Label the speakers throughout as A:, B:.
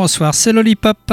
A: Bonsoir, c'est Lollipop.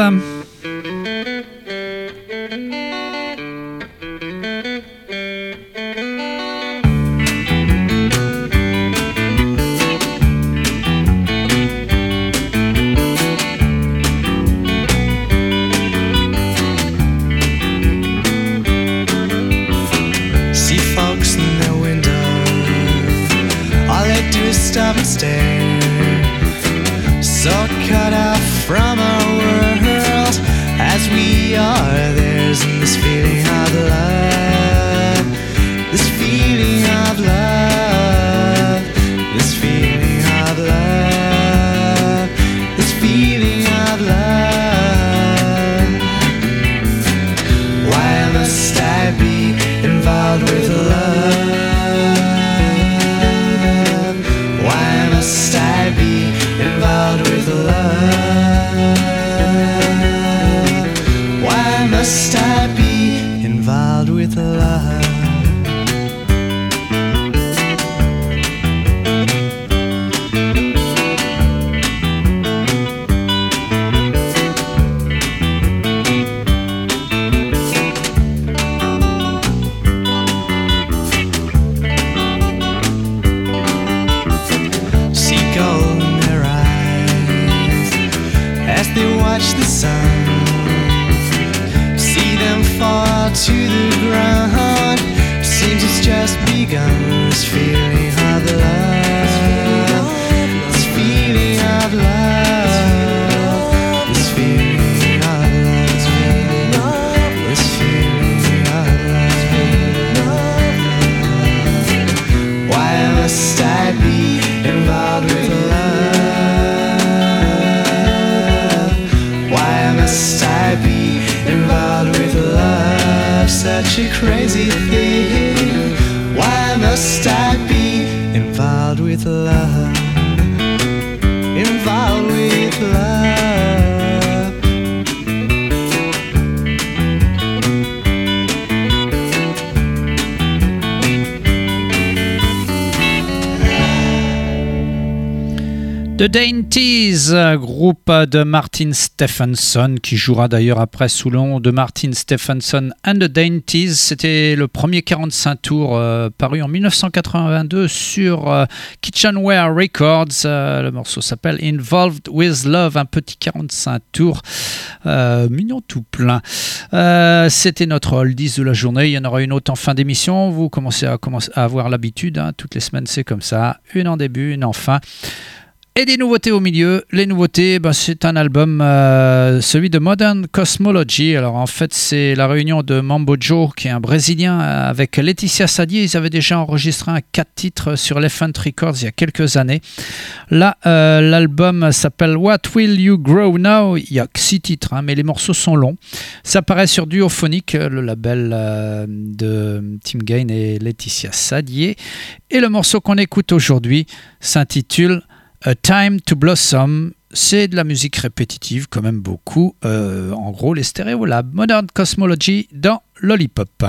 B: To the ground. Seems it's just begun. This feeling
A: The Dainties, groupe de Martin Stephenson, qui jouera d'ailleurs après sous le nom de Martin Stephenson and the Dainties. C'était le premier 45 tours euh, paru en 1982 sur euh, Kitchenware Records. Euh, le morceau s'appelle Involved with Love, un petit 45 tours, mignon tout plein. C'était notre oldies de la journée. Il y en aura une autre en fin d'émission. Vous commencez à avoir l'habitude. hein. Toutes les semaines, c'est comme ça. Une en début, une en fin. Et des nouveautés au milieu. Les nouveautés, ben, c'est un album, euh, celui de Modern Cosmology. Alors en fait, c'est la réunion de Mambo Joe, qui est un Brésilien, euh, avec Laetitia Sadier. Ils avaient déjà enregistré un 4 titres sur Elephant Records il y a quelques années. Là, euh, l'album s'appelle What Will You Grow Now? Il y a que 6 titres, hein, mais les morceaux sont longs. Ça paraît sur Duophonic, le label de Tim Gain et Laetitia Sadier. Et le morceau qu'on écoute aujourd'hui s'intitule A Time to Blossom. C'est de la musique répétitive, quand même beaucoup. Euh, en gros, les Stereolab Modern Cosmology dans Lollipop.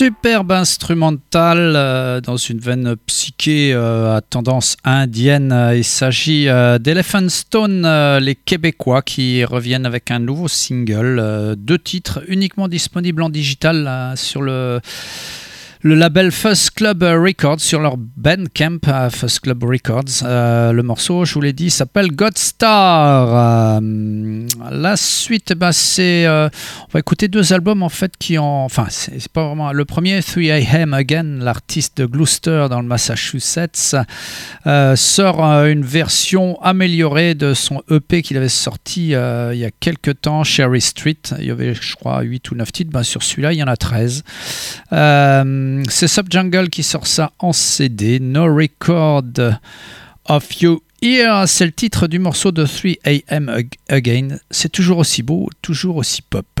A: Superbe instrumental euh, dans une veine psyché euh, à tendance indienne. Il s'agit euh, d'Elephant Stone, les Québécois, qui reviennent avec un nouveau single, deux titres uniquement disponibles en digital sur le le label First Club Records sur leur Bandcamp à First Club Records. Euh, le morceau, je vous l'ai dit, s'appelle God Star. Euh, la suite, bah, c'est. Euh, on va écouter deux albums en fait qui ont. Enfin, c'est pas vraiment. Le premier, 3 AM Again, l'artiste de Gloucester dans le Massachusetts, sort une version améliorée de son EP qu'il avait sorti il y a quelques temps, Cherry Street. Il y avait, je crois, 8 ou 9 titres. Ben, sur celui-là, il y en a 13. Euh, c'est Subjungle qui sort ça en CD. No Record of You Here, c'est le titre du morceau de 3 AM Again. C'est toujours aussi beau, toujours aussi pop.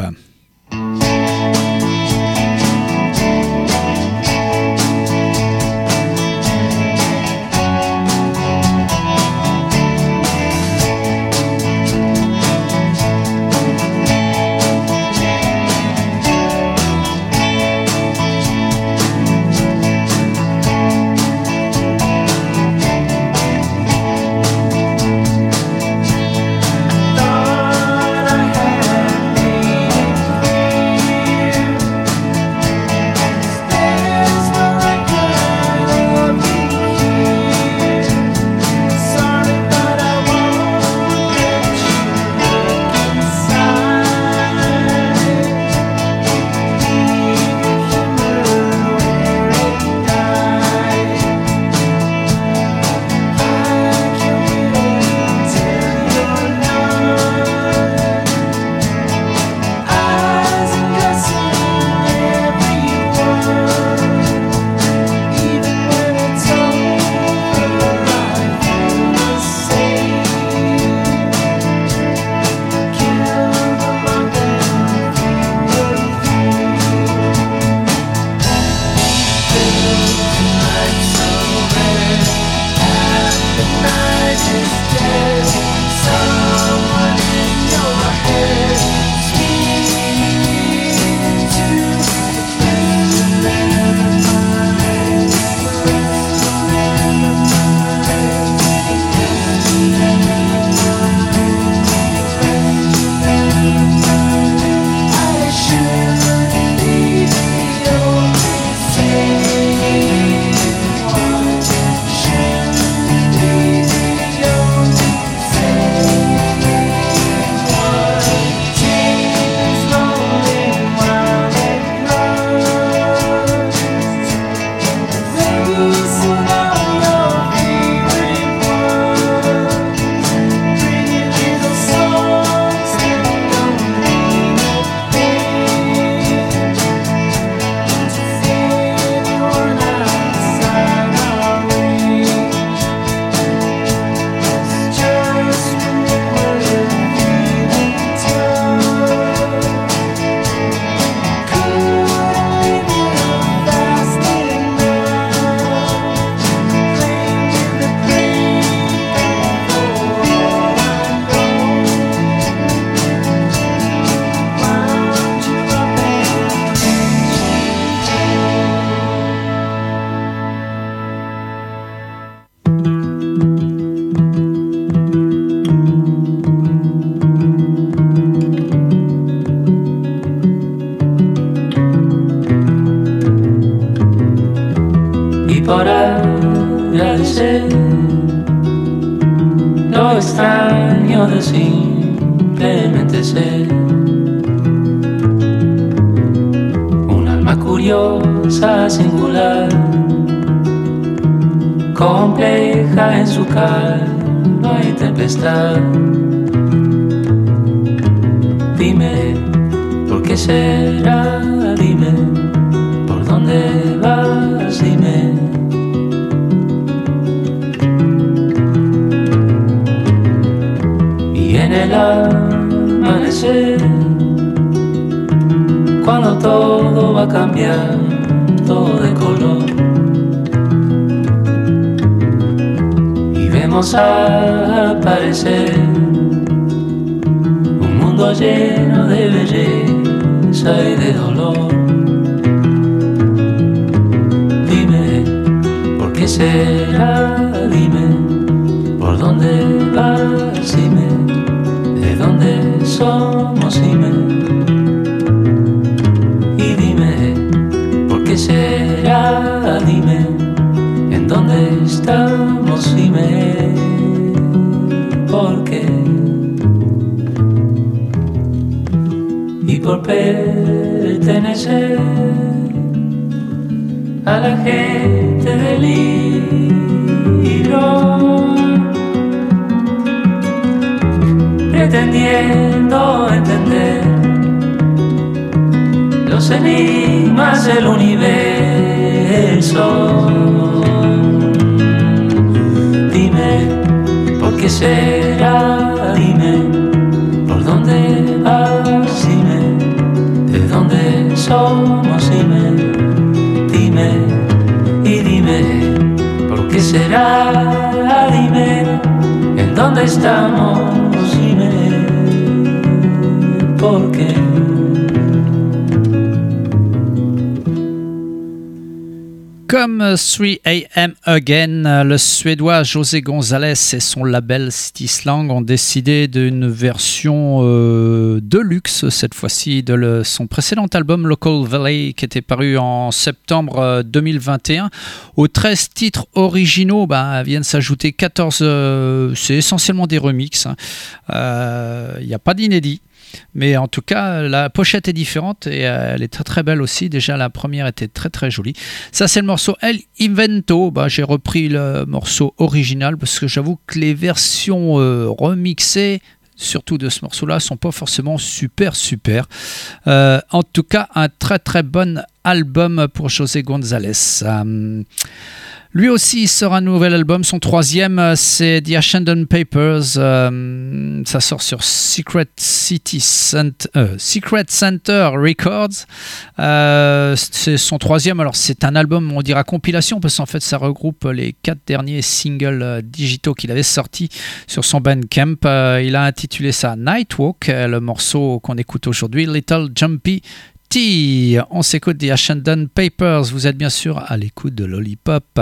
C: Y por pertenecer a la gente del libro, pretendiendo entender los enigmas del universo. Dime, ¿por qué será? Dime, ¿por dónde vas? Dime, ¿de dónde somos? Dime y dime, ¿por qué será? Dime, ¿en dónde estamos? Dime, ¿por qué?
A: Comme 3AM Again, le suédois José González et son label City Slang ont décidé d'une version euh, de luxe, cette fois-ci, de son précédent album Local Valley, qui était paru en septembre 2021. Euh, Aux 13 titres originaux bah, viennent s'ajouter 14, euh, c'est essentiellement des remixes. Il hein. n'y a pas d'inédit. Mais en tout cas, la pochette est différente et euh, elle est très très belle aussi. Déjà, la première était très très jolie. Ça, c'est le morceau El Invento. Bah, J'ai repris le morceau original parce que j'avoue que les versions euh, remixées surtout de ce morceau-là, sont pas forcément super super. Euh, en tout cas, un très très bon album pour José González. Lui aussi sort un nouvel album, son troisième, euh, c'est The Ascendant Papers. Euh, ça sort sur Secret City Center, euh, Center Records. c'est son troisième. Alors c'est un album, on dira compilation, parce qu'en fait ça regroupe les quatre derniers singles digitaux qu'il avait sortis sur son Bandcamp. il a intitulé ça Nightwalk, le morceau qu'on écoute aujourd'hui, Little Jumpy. On s'écoute The Ascendant Papers. Vous êtes bien sûr à l'écoute de Lollipop.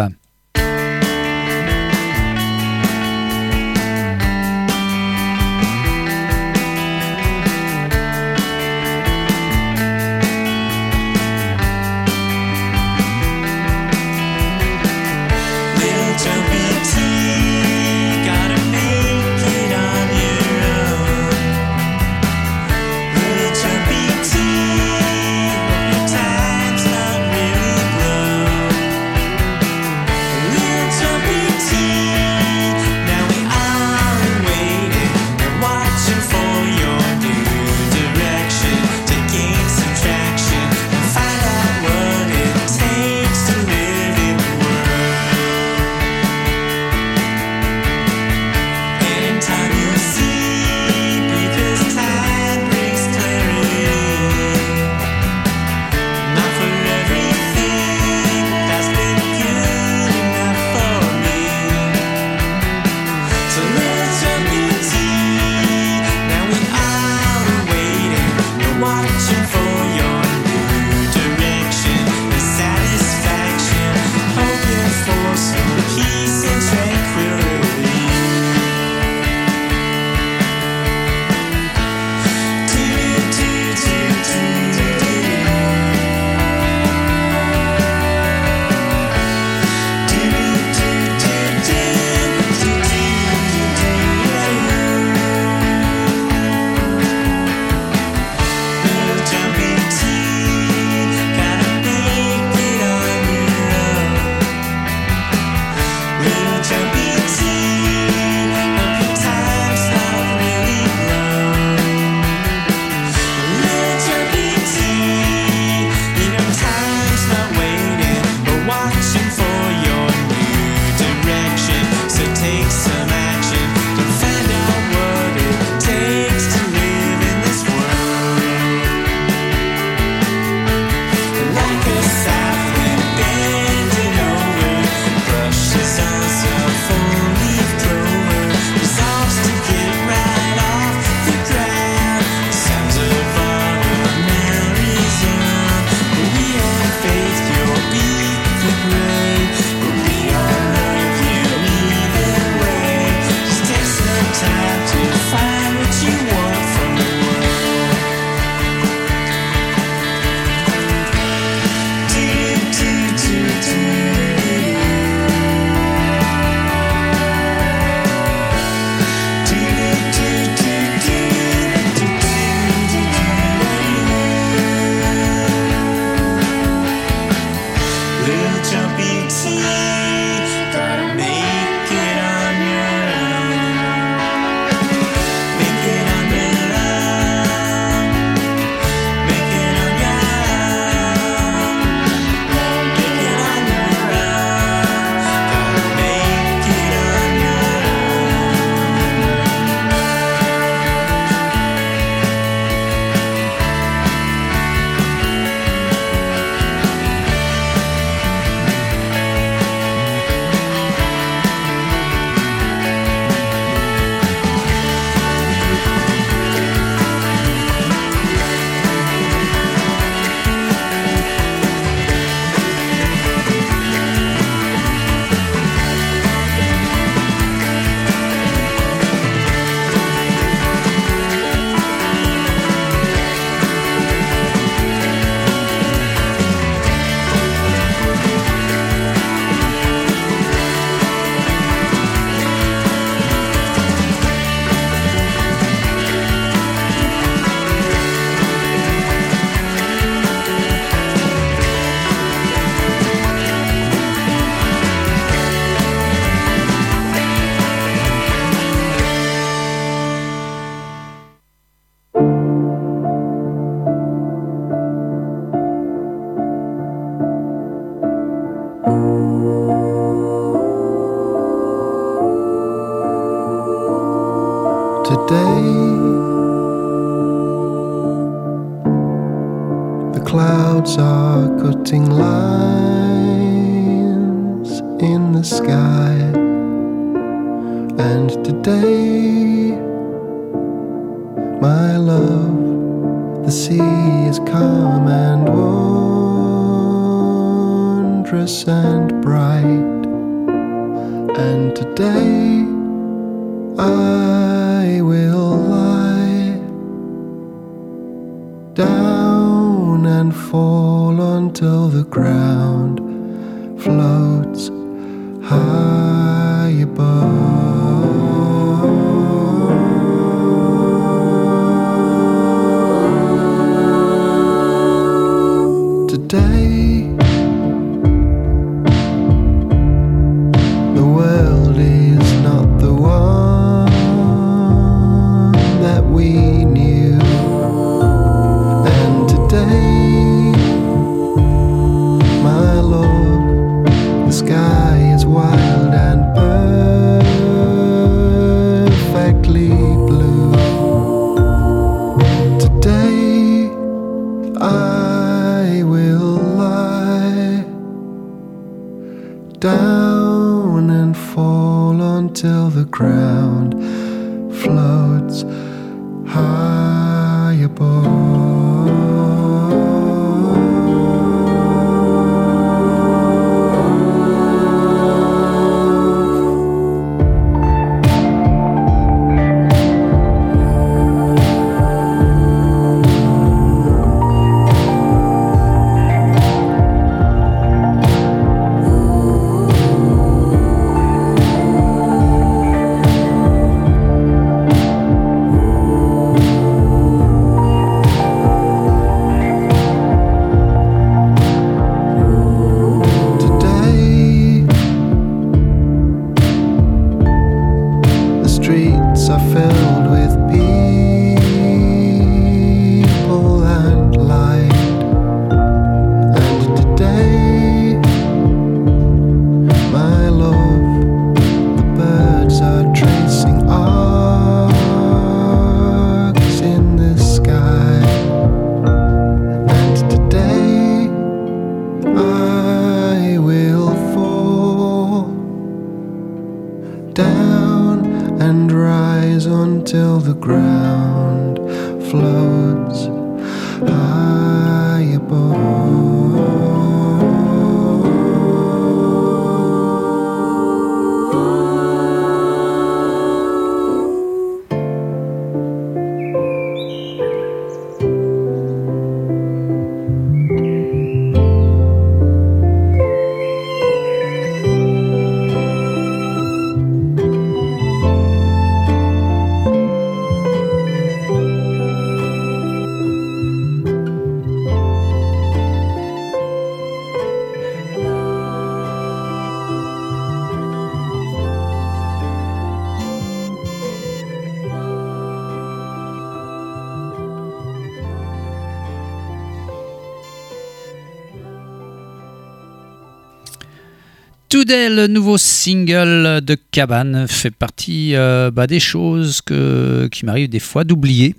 A: Le nouveau single de Cabane, fait partie euh, bah, des choses qui m'arrivent des fois d'oublier,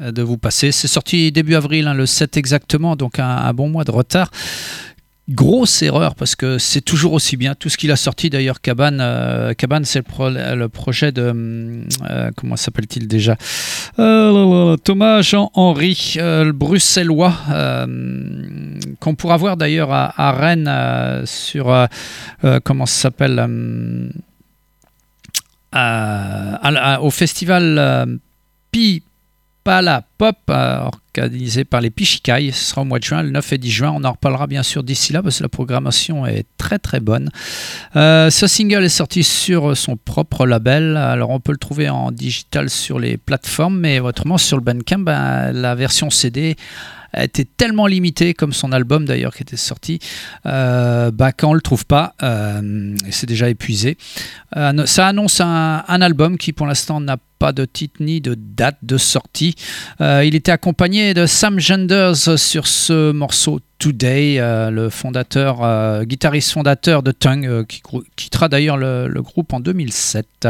A: euh, de vous passer. C'est sorti début avril, hein, le 7 exactement, donc un bon mois de retard. Grosse erreur parce que c'est toujours aussi bien. Tout ce qu'il a sorti d'ailleurs, Cabane, euh, Cabane c'est le, pro- le projet de. euh, comment s'appelle-t-il déjà? Euh, Thomas Jean-Henri, euh, le bruxellois, qu'on pourra voir d'ailleurs à, à Rennes sur. comment s'appelle au festival Pi Pala Pop, euh, organisé par les Pichikai. Ce sera au mois de juin, le 9 et 10 juin. On en reparlera bien sûr d'ici là parce que la programmation est très très bonne. Euh, ce single est sorti sur son propre label. Alors on peut le trouver en digital sur les plateformes, mais autrement sur le Bandcamp, ben, la version CD été tellement limitée, comme son album d'ailleurs qui était sorti, euh, bah, quand on le trouve pas, euh, c'est déjà épuisé. Ça annonce un, un album qui pour l'instant n'a
D: pas de titre ni de date de sortie. Euh, il était accompagné de Sam Genders sur ce morceau Today, euh, le fondateur, euh, guitariste fondateur de Tongue, qui quittera d'ailleurs le, groupe en 2007.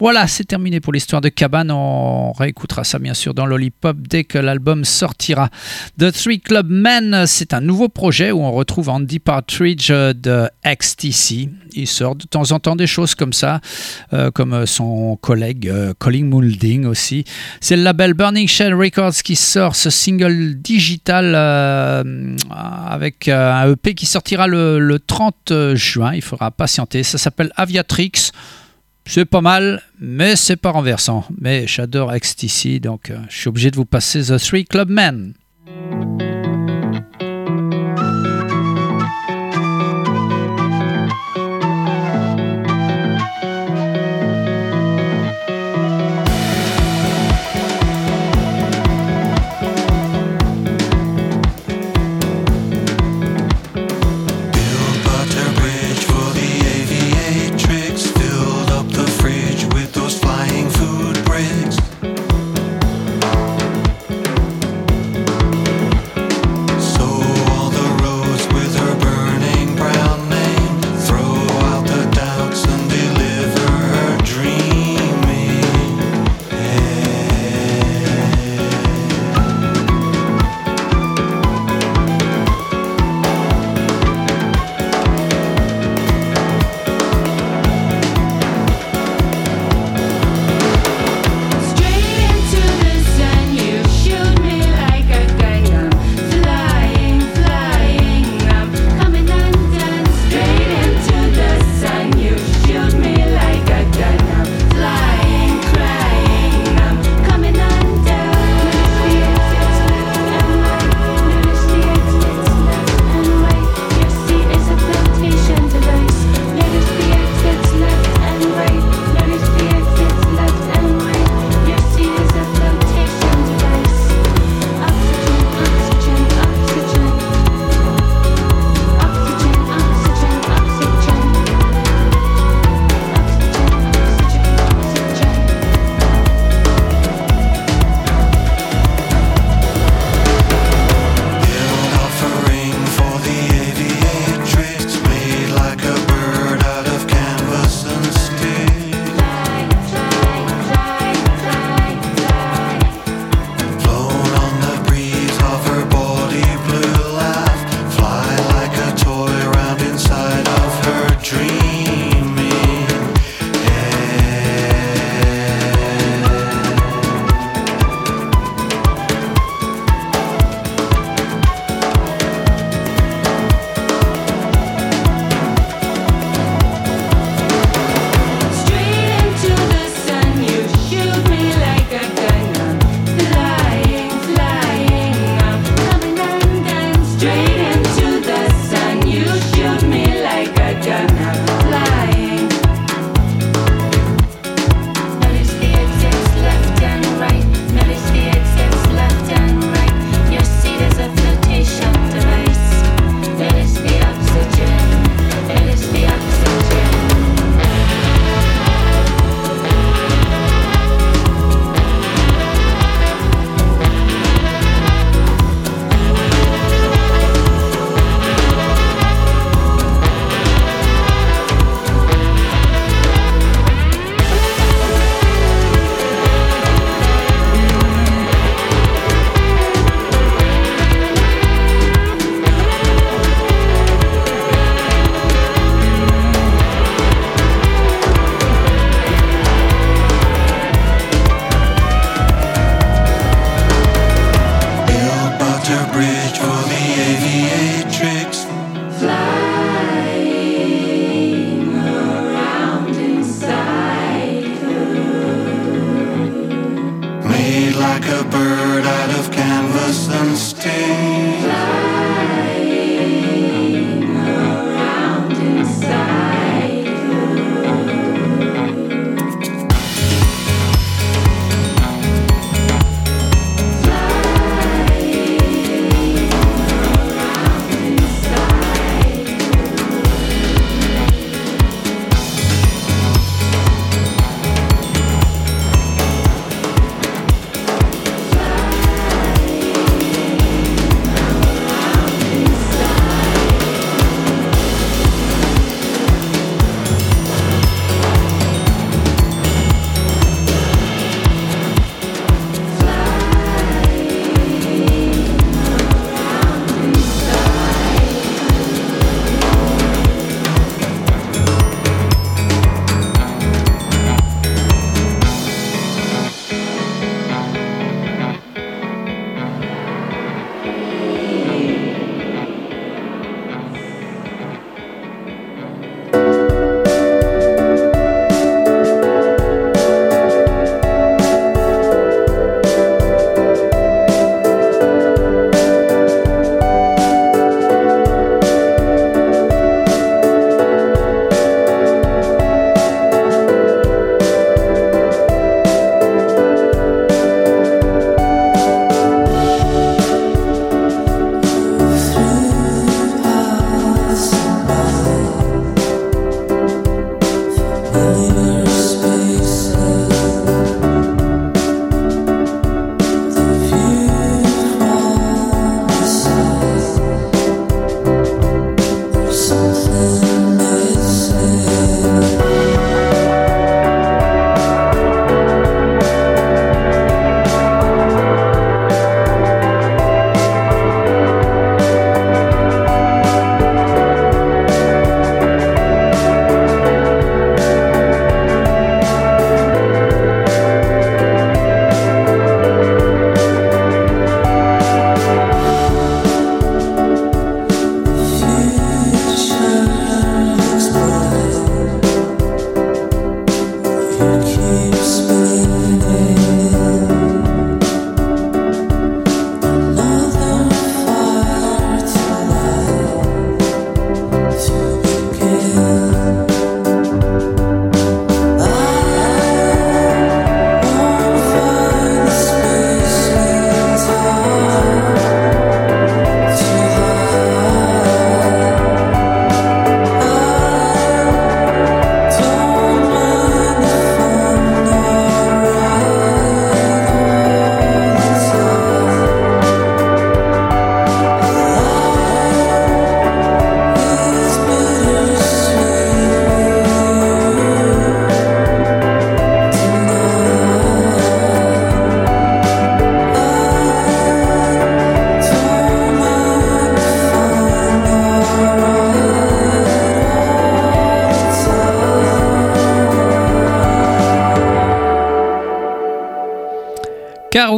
D: voilà, c'est terminé pour l'histoire de Cabane. On réécoutera ça bien sûr dans Lollipop dès que l'album sortira. The Three Club Men, c'est un nouveau projet où on retrouve Andy Partridge de XTC. Il sort de temps en temps des choses comme ça, comme son collègue Colin Moulding aussi. C'est le label Burning Shell Records qui sort ce single digital avec euh, un EP qui sortira le, 30 juin. Il faudra patienter. Ça s'appelle Aviatrix. C'est pas mal, mais c'est pas renversant. Mais j'adore XTC, donc euh, je suis obligé de vous passer The Three Club Men.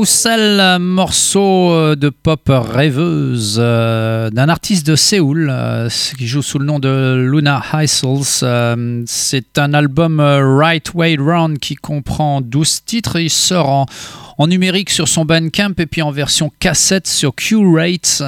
A: Carousel, morceau euh, de pop rêveuse euh, d'un artiste de Séoul euh, qui joue sous le nom de Luna Heisels. C'est un album Right Way Round qui comprend 12 titres. Il sort en, en numérique sur son Bandcamp et puis en version cassette sur Q-Rates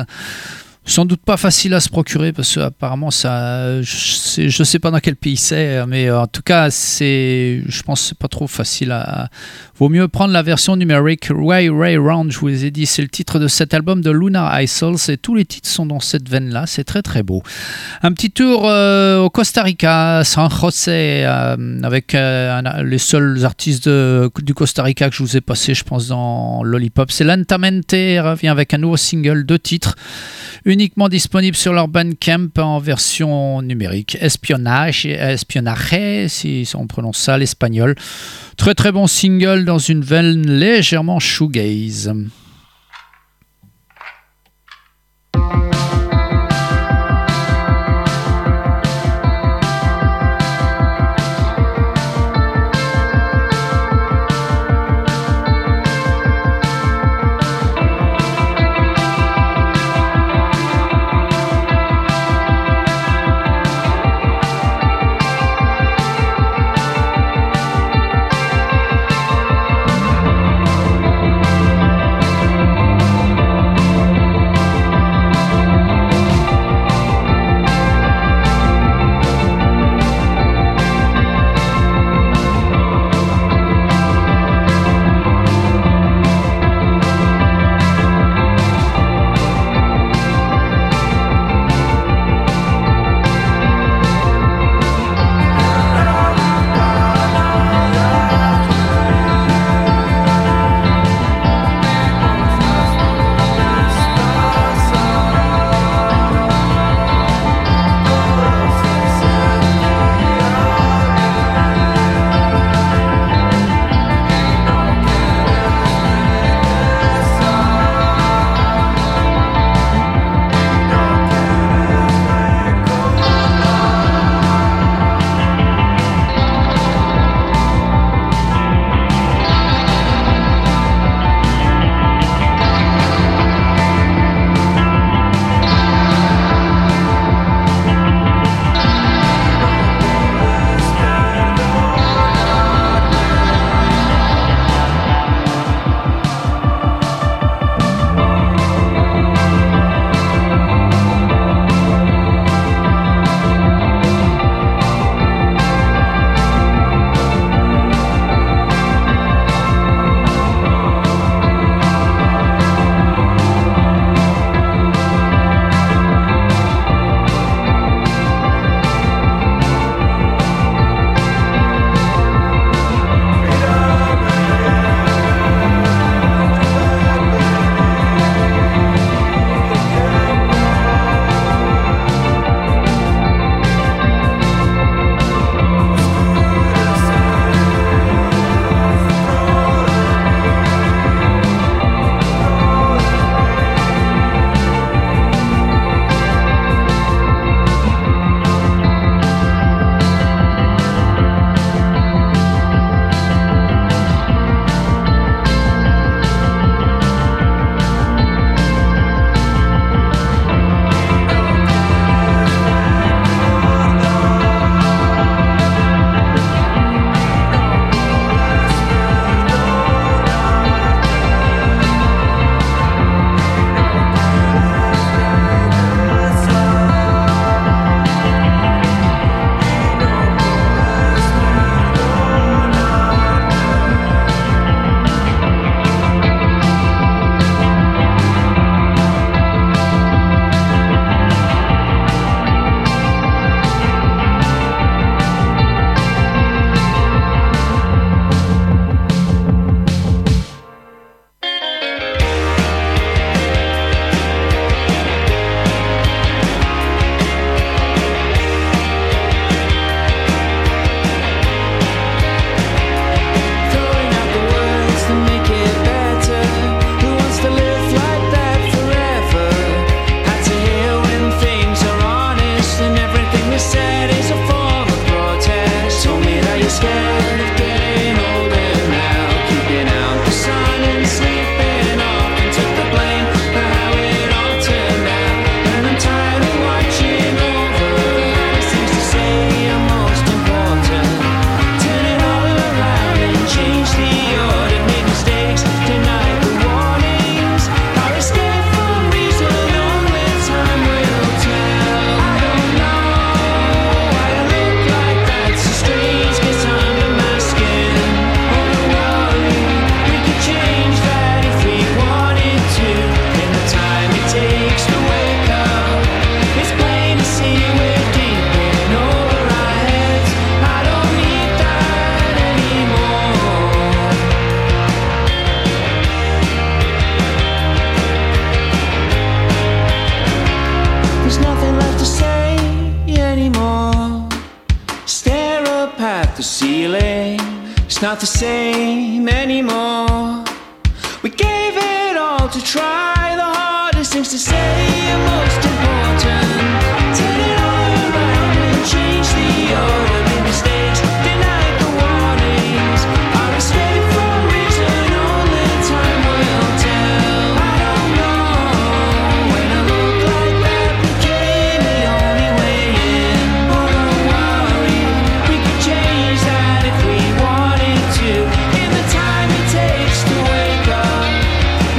A: sans doute pas facile à se procurer parce que apparemment ça je ne sais pas dans quel pays c'est mais en tout cas c'est je pense c'est pas trop facile à vaut mieux prendre la version numérique. Ray Ray Round je vous ai dit c'est le titre de cet album de Luna Isles et tous les titres sont dans cette veine là c'est très très beau. Un petit tour euh, au Costa Rica San José euh, avec euh, les seuls artistes du Costa Rica que je vous ai passé je pense dans Lollipop. C'est Lentamente revient avec un nouveau single deux titres uniquement disponible sur leur Bandcamp en version numérique. Espionnage, espionage, si on prononce ça l'espagnol. Très très bon single dans une veine légèrement shoegaze.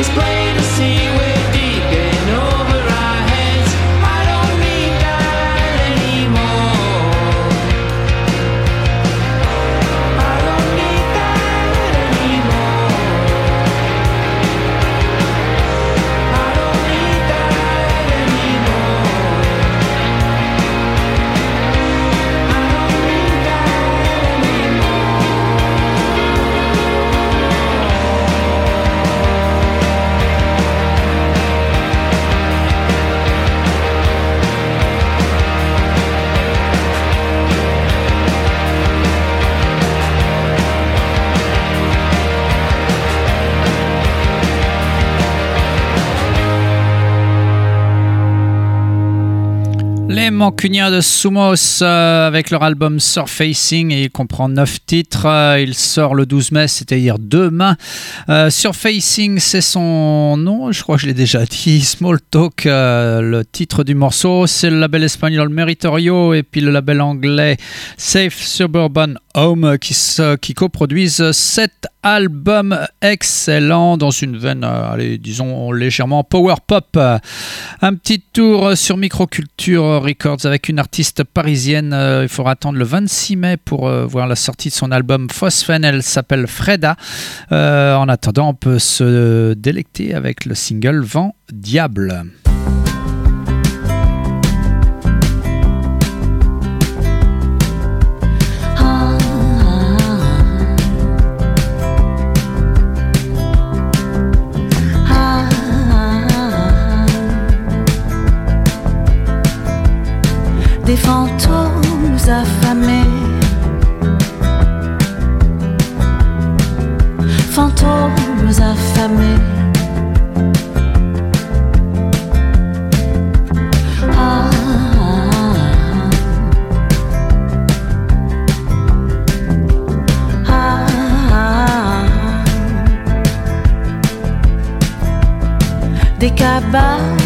B: display to see
A: Les Mancuniens de Sumos euh, avec leur album Surfacing et il comprend 9 titres. Euh, il sort le 12 mai, c'est-à-dire demain. Euh, Surfacing, c'est son nom, je crois que je l'ai déjà dit. Small Talk, euh, le titre du morceau. C'est le label espagnol Meritorio et puis le label anglais Safe Suburban Home qui, qui coproduisent cet album excellent dans une veine, euh, disons légèrement power pop. Un petit tour sur Microculture Records avec une artiste parisienne. Euh, Il faudra attendre le 26 mai pour euh, voir la sortie de son album Phosphène. Elle s'appelle Freda. En attendant, on peut se délecter avec le single Vent Diable.
E: Des fantômes affamés, fantômes affamés. Ah, ah, ah. Des cabanes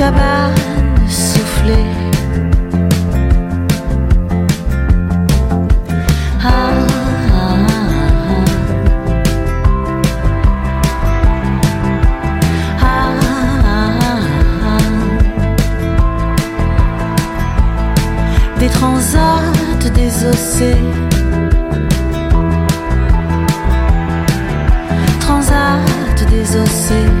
E: cabane soufflée. Ah, ah, ah. Ah, ah, ah. Des transats désossés. Transat désossés.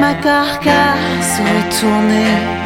E: Ma carcasse retournée.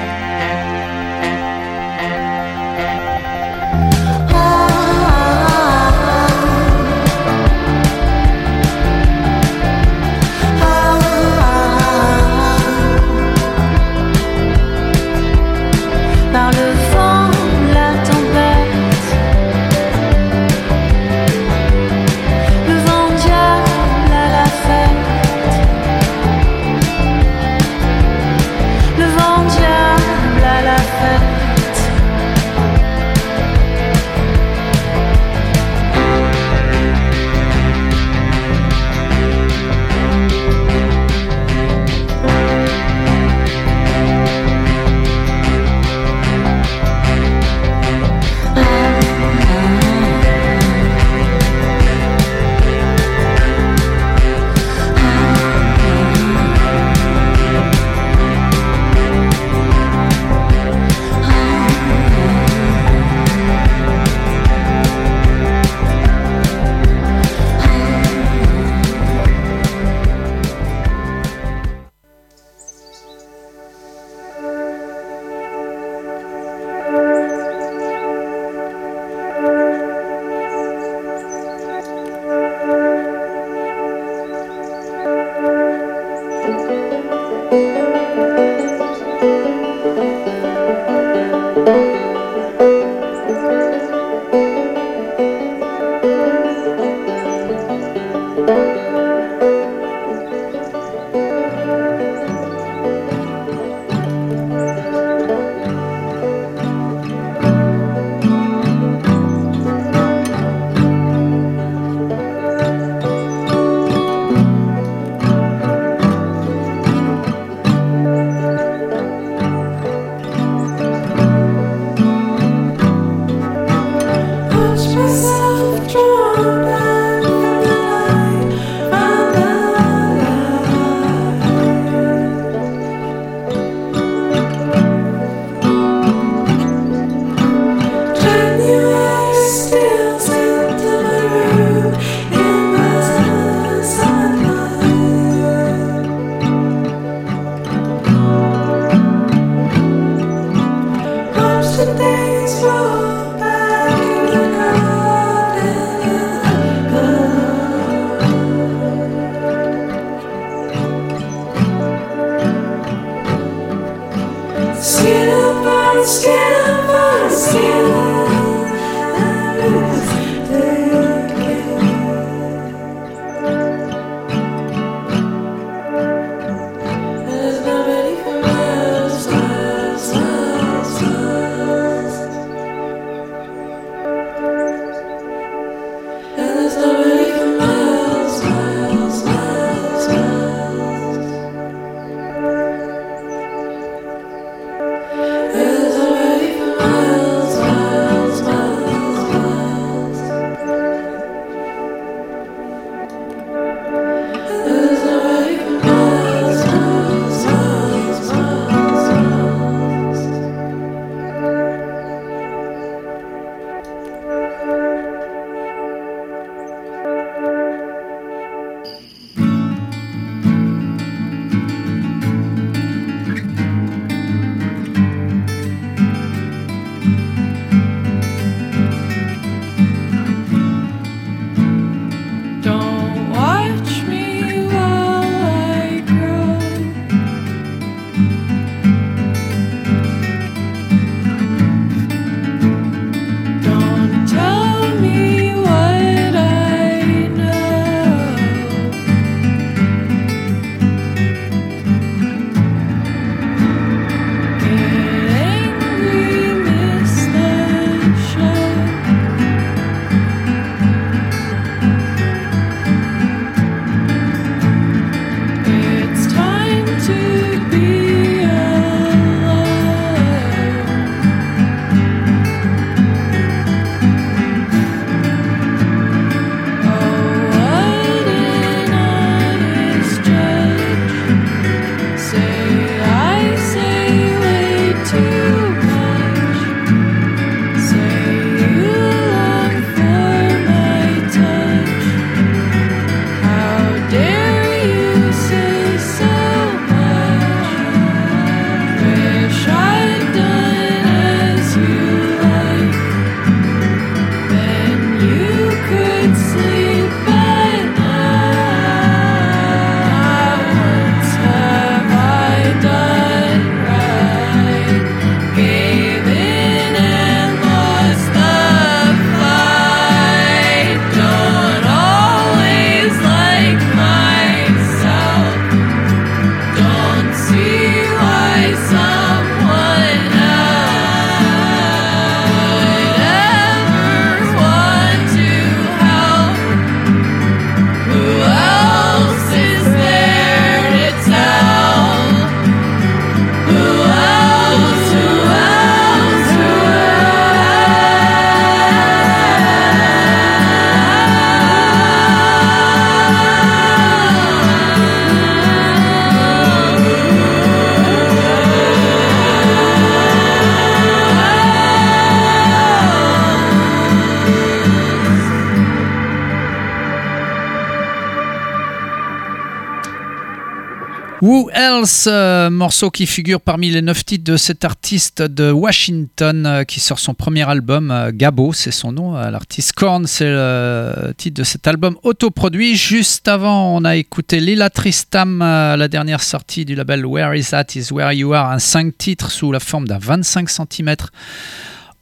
A: Morceau qui figure parmi les neuf titres de cet artiste de Washington euh, qui sort son premier album, euh, Gabo, c'est son nom. euh, L'artiste Korn, c'est le titre de cet album autoproduit. Juste avant, on a écouté Lila Tristam, la dernière sortie du label Where Is That Is Where You Are, un 5 titres sous la forme d'un 25 cm.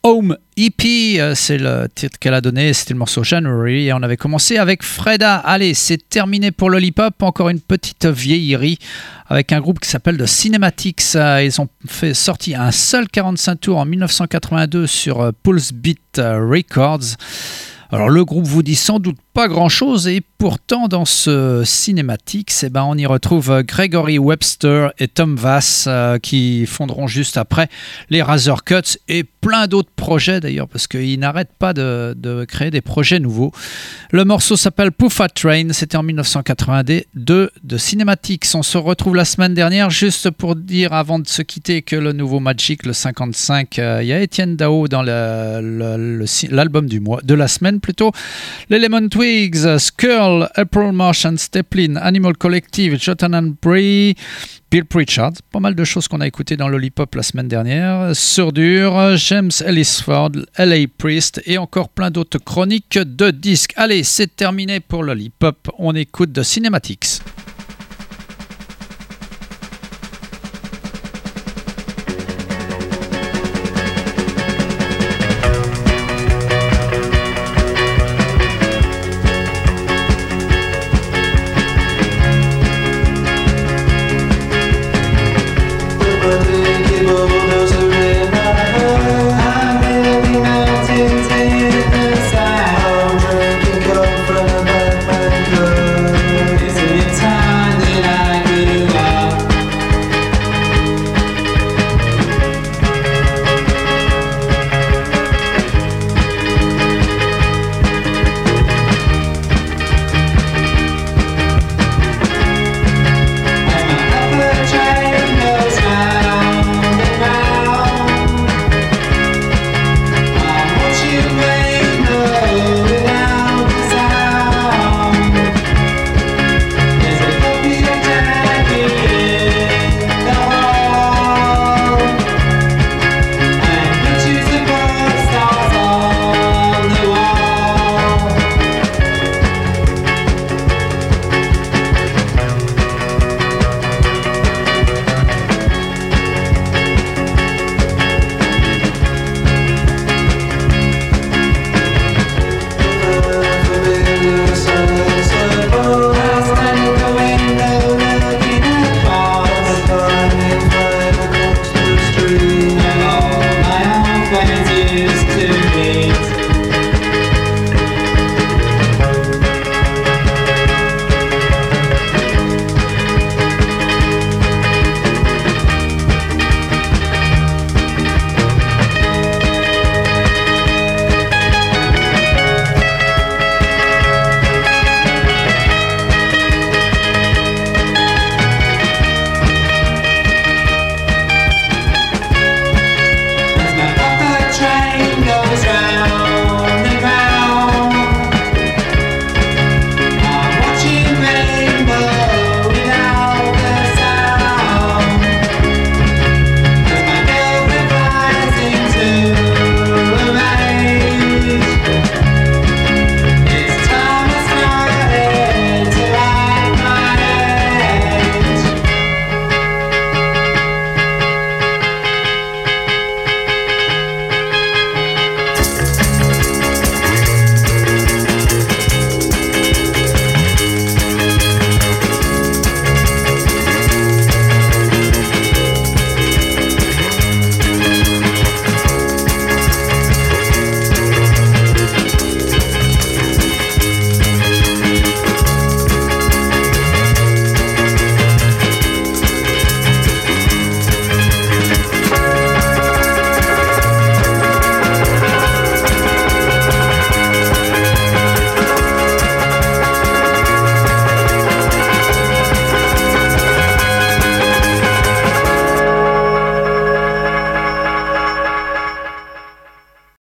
A: Home EP, c'est le titre qu'elle a donné, c'était le morceau January, et on avait commencé avec Freda. Allez, c'est terminé pour Lollipop, encore une petite vieillerie avec un groupe qui s'appelle The Cinematics. Euh, Ils ont fait sorti un seul 45 tours en 1982 sur euh, Pulse Beat euh, Records. Alors le groupe vous dit sans doute pas grand-chose et pourtant dans ce cinématique, eh ben, on y retrouve euh, Gregory Webster et Tom Vass euh, qui fonderont juste après les Razor Cuts et plein d'autres projets d'ailleurs parce qu'ils n'arrêtent pas de, créer des projets nouveaux. Le morceau s'appelle Puffa Train, c'était en 1982 de Cinematics. On se retrouve la semaine dernière juste pour dire avant de se quitter que le nouveau Magic, le 55, euh, il y a Étienne Dao dans l'album du mois, de la semaine plutôt. Les Lemon Twigs, Skrull, April Martian, Steplin, Animal Collective, Jotanan Brie, Bill Pritchard, pas mal de choses qu'on a écoutées dans Lollipop la semaine dernière, Surdure, James Ellisford, L.A. Priest et encore plein d'autres chroniques de disques. Allez, c'est terminé pour Lollipop, on écoute de Cinematics.